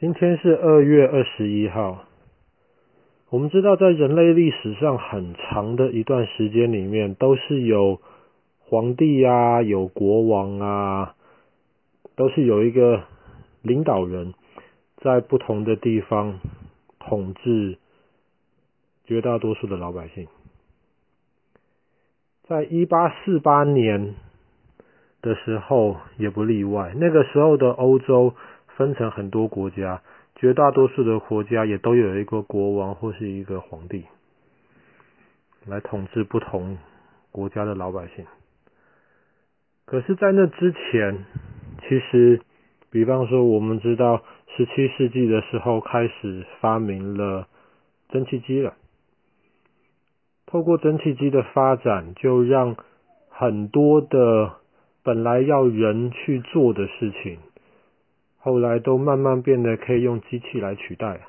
今天是二月二十一号。我们知道，在人类历史上很长的一段时间里面，都是有皇帝啊，有国王啊，都是有一个领导人，在不同的地方统治绝大多数的老百姓。在一八四八年的时候，也不例外。那个时候的欧洲。分成很多国家，绝大多数的国家也都有一个国王或是一个皇帝来统治不同国家的老百姓。可是，在那之前，其实，比方说，我们知道，十七世纪的时候开始发明了蒸汽机了。透过蒸汽机的发展，就让很多的本来要人去做的事情。后来都慢慢变得可以用机器来取代。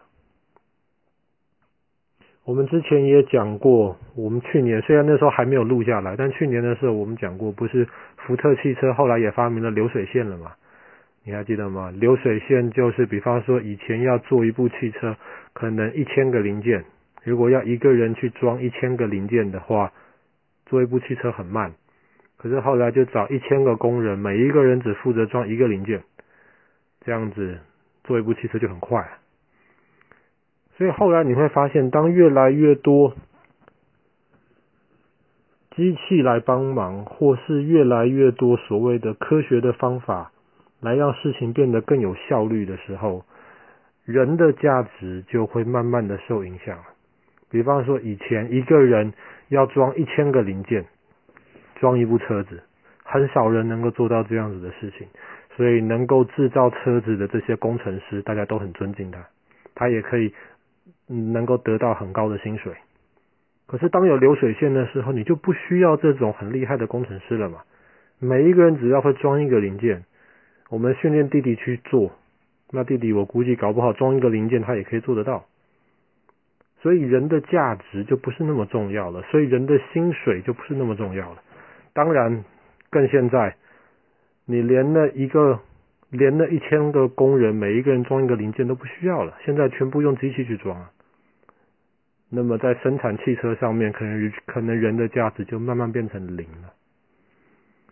我们之前也讲过，我们去年虽然那时候还没有录下来，但去年的时候我们讲过，不是福特汽车后来也发明了流水线了吗？你还记得吗？流水线就是，比方说以前要做一部汽车，可能一千个零件，如果要一个人去装一千个零件的话，做一部汽车很慢。可是后来就找一千个工人，每一个人只负责装一个零件。这样子做一部汽车就很快，所以后来你会发现，当越来越多机器来帮忙，或是越来越多所谓的科学的方法来让事情变得更有效率的时候，人的价值就会慢慢的受影响。比方说，以前一个人要装一千个零件，装一部车子，很少人能够做到这样子的事情。所以能够制造车子的这些工程师，大家都很尊敬他，他也可以能够得到很高的薪水。可是当有流水线的时候，你就不需要这种很厉害的工程师了嘛。每一个人只要会装一个零件，我们训练弟弟去做，那弟弟我估计搞不好装一个零件他也可以做得到。所以人的价值就不是那么重要了，所以人的薪水就不是那么重要了。当然，更现在。你连那一个，连那一千个工人，每一个人装一个零件都不需要了，现在全部用机器去装。那么在生产汽车上面，可能可能人的价值就慢慢变成零了。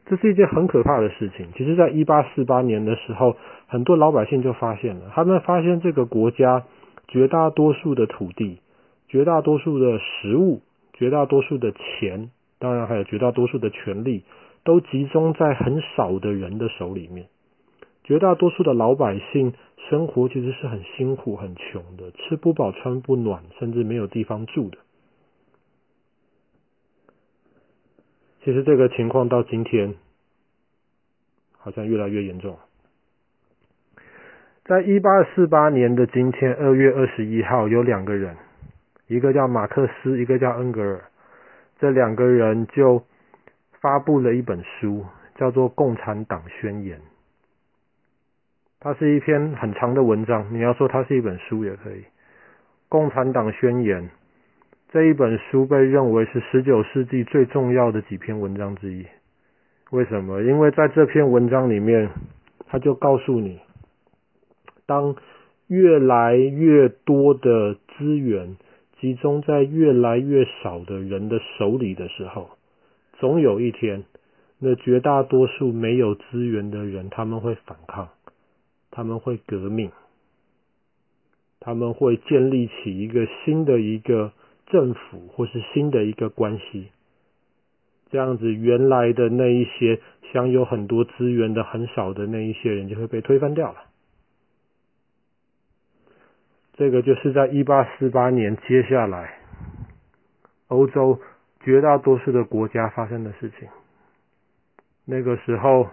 这是一件很可怕的事情。其实，在一八四八年的时候，很多老百姓就发现了，他们发现这个国家绝大多数的土地、绝大多数的食物、绝大多数的钱，当然还有绝大多数的权利。都集中在很少的人的手里面，绝大多数的老百姓生活其实是很辛苦、很穷的，吃不饱、穿不暖，甚至没有地方住的。其实这个情况到今天好像越来越严重。在一八四八年的今天，二月二十一号，有两个人，一个叫马克思，一个叫恩格尔，这两个人就。发布了一本书，叫做《共产党宣言》。它是一篇很长的文章，你要说它是一本书也可以。《共产党宣言》这一本书被认为是十九世纪最重要的几篇文章之一。为什么？因为在这篇文章里面，他就告诉你，当越来越多的资源集中在越来越少的人的手里的时候。总有一天，那绝大多数没有资源的人，他们会反抗，他们会革命，他们会建立起一个新的一个政府，或是新的一个关系。这样子，原来的那一些享有很多资源的很少的那一些人，就会被推翻掉了。这个就是在一八四八年接下来欧洲。绝大多数的国家发生的事情。那个时候，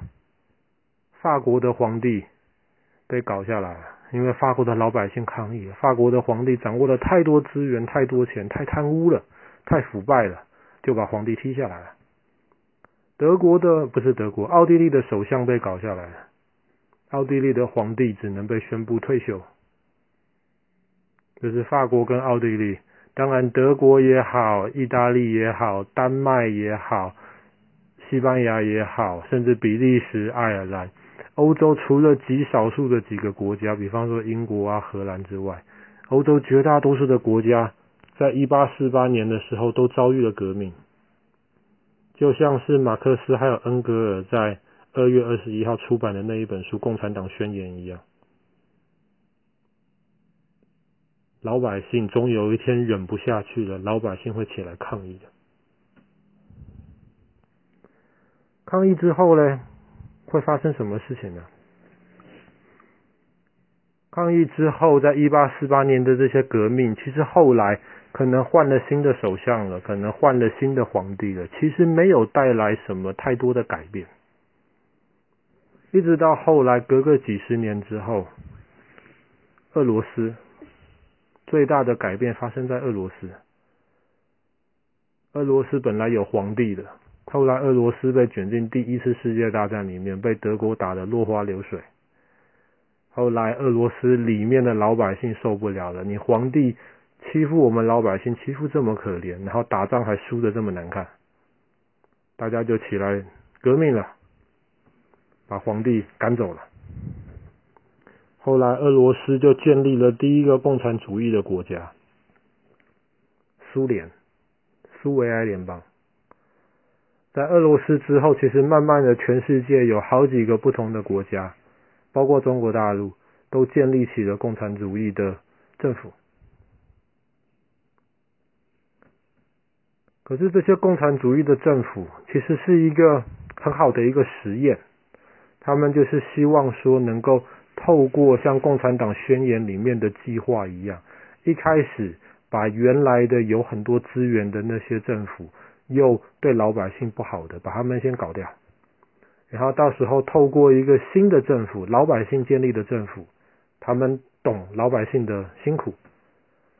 法国的皇帝被搞下来了，因为法国的老百姓抗议，法国的皇帝掌握了太多资源、太多钱、太贪污了、太腐败了，就把皇帝踢下来了。德国的，不是德国，奥地利的首相被搞下来了，奥地利的皇帝只能被宣布退休。就是法国跟奥地利。当然，德国也好，意大利也好，丹麦也好，西班牙也好，甚至比利时、爱尔兰，欧洲除了极少数的几个国家，比方说英国啊、荷兰之外，欧洲绝大多数的国家，在一八四八年的时候都遭遇了革命，就像是马克思还有恩格尔在二月二十一号出版的那一本书《共产党宣言》一样，老百姓终有一天忍不下去了，老百姓会起来抗议的。抗议之后呢，会发生什么事情呢？抗议之后，在一八四八年的这些革命，其实后来可能换了新的首相了，可能换了新的皇帝了，其实没有带来什么太多的改变。一直到后来，隔个几十年之后，俄罗斯最大的改变发生在俄罗斯。俄罗斯本来有皇帝的。后来，俄罗斯被卷进第一次世界大战里面，被德国打得落花流水。后来，俄罗斯里面的老百姓受不了了，你皇帝欺负我们老百姓，欺负这么可怜，然后打仗还输得这么难看，大家就起来革命了，把皇帝赶走了。后来，俄罗斯就建立了第一个共产主义的国家——苏联，苏维埃联邦。在俄罗斯之后，其实慢慢的，全世界有好几个不同的国家，包括中国大陆，都建立起了共产主义的政府。可是这些共产主义的政府，其实是一个很好的一个实验，他们就是希望说，能够透过像《共产党宣言》里面的计划一样，一开始把原来的有很多资源的那些政府。又对老百姓不好的，把他们先搞掉，然后到时候透过一个新的政府，老百姓建立的政府，他们懂老百姓的辛苦，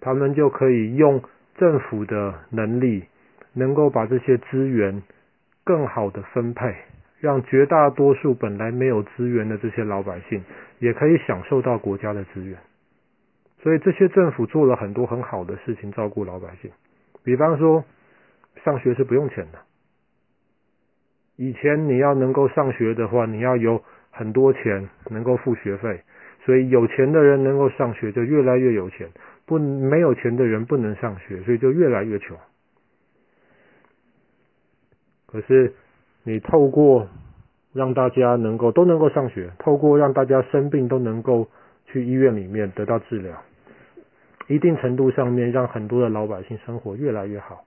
他们就可以用政府的能力，能够把这些资源更好的分配，让绝大多数本来没有资源的这些老百姓，也可以享受到国家的资源。所以这些政府做了很多很好的事情，照顾老百姓，比方说。上学是不用钱的。以前你要能够上学的话，你要有很多钱能够付学费，所以有钱的人能够上学就越来越有钱，不没有钱的人不能上学，所以就越来越穷。可是你透过让大家能够都能够上学，透过让大家生病都能够去医院里面得到治疗，一定程度上面让很多的老百姓生活越来越好。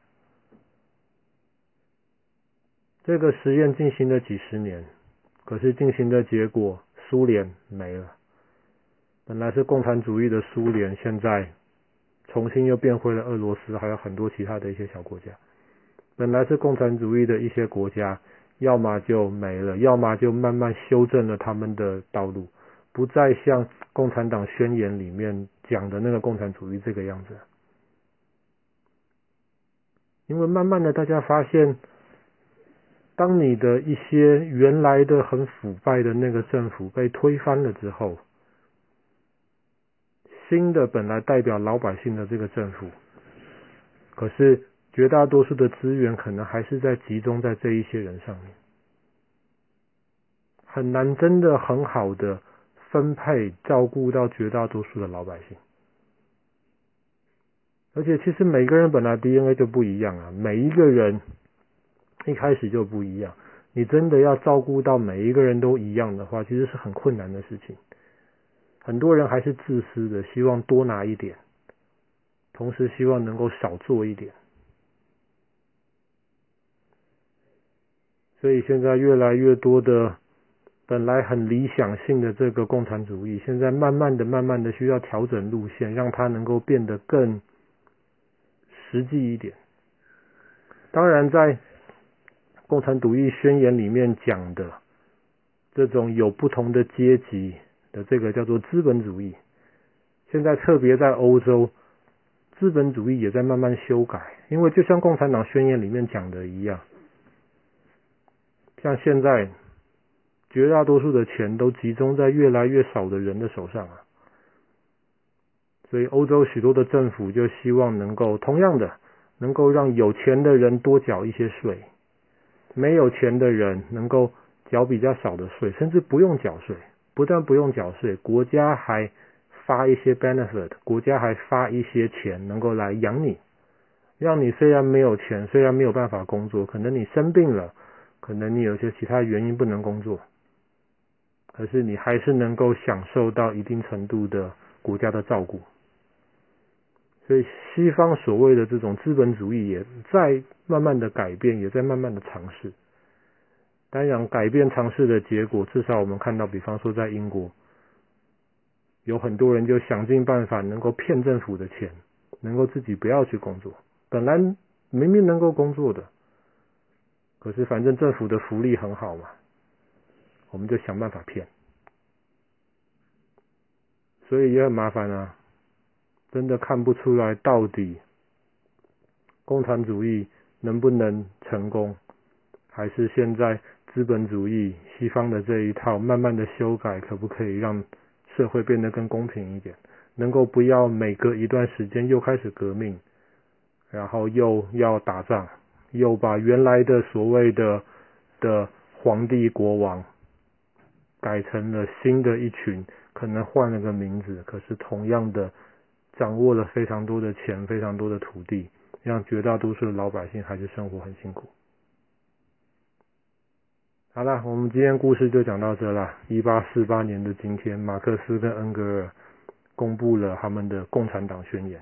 这个实验进行了几十年，可是进行的结果，苏联没了。本来是共产主义的苏联，现在重新又变回了俄罗斯，还有很多其他的一些小国家。本来是共产主义的一些国家，要么就没了，要么就慢慢修正了他们的道路，不再像共产党宣言里面讲的那个共产主义这个样子。因为慢慢的，大家发现。当你的一些原来的很腐败的那个政府被推翻了之后，新的本来代表老百姓的这个政府，可是绝大多数的资源可能还是在集中在这一些人上面，很难真的很好的分配照顾到绝大多数的老百姓。而且其实每个人本来 DNA 就不一样啊，每一个人。一开始就不一样，你真的要照顾到每一个人都一样的话，其实是很困难的事情。很多人还是自私的，希望多拿一点，同时希望能够少做一点。所以现在越来越多的本来很理想性的这个共产主义，现在慢慢的、慢慢的需要调整路线，让它能够变得更实际一点。当然在共产主义宣言里面讲的这种有不同的阶级的这个叫做资本主义，现在特别在欧洲，资本主义也在慢慢修改，因为就像共产党宣言里面讲的一样，像现在绝大多数的钱都集中在越来越少的人的手上啊，所以欧洲许多的政府就希望能够同样的能够让有钱的人多缴一些税。没有钱的人能够缴比较少的税，甚至不用缴税。不但不用缴税，国家还发一些 benefit，国家还发一些钱能够来养你，让你虽然没有钱，虽然没有办法工作，可能你生病了，可能你有些其他原因不能工作，可是你还是能够享受到一定程度的国家的照顾。所以西方所谓的这种资本主义也在慢慢的改变，也在慢慢的尝试。当然，改变尝试的结果，至少我们看到，比方说在英国，有很多人就想尽办法能够骗政府的钱，能够自己不要去工作。本来明明能够工作的，可是反正政府的福利很好嘛，我们就想办法骗。所以也很麻烦啊。真的看不出来到底共产主义能不能成功，还是现在资本主义西方的这一套慢慢的修改，可不可以让社会变得更公平一点？能够不要每隔一段时间又开始革命，然后又要打仗，又把原来的所谓的的皇帝国王改成了新的一群，可能换了个名字，可是同样的。掌握了非常多的钱，非常多的土地，让绝大多数的老百姓还是生活很辛苦。好了，我们今天故事就讲到这了。一八四八年的今天，马克思跟恩格尔公布了他们的共产党宣言。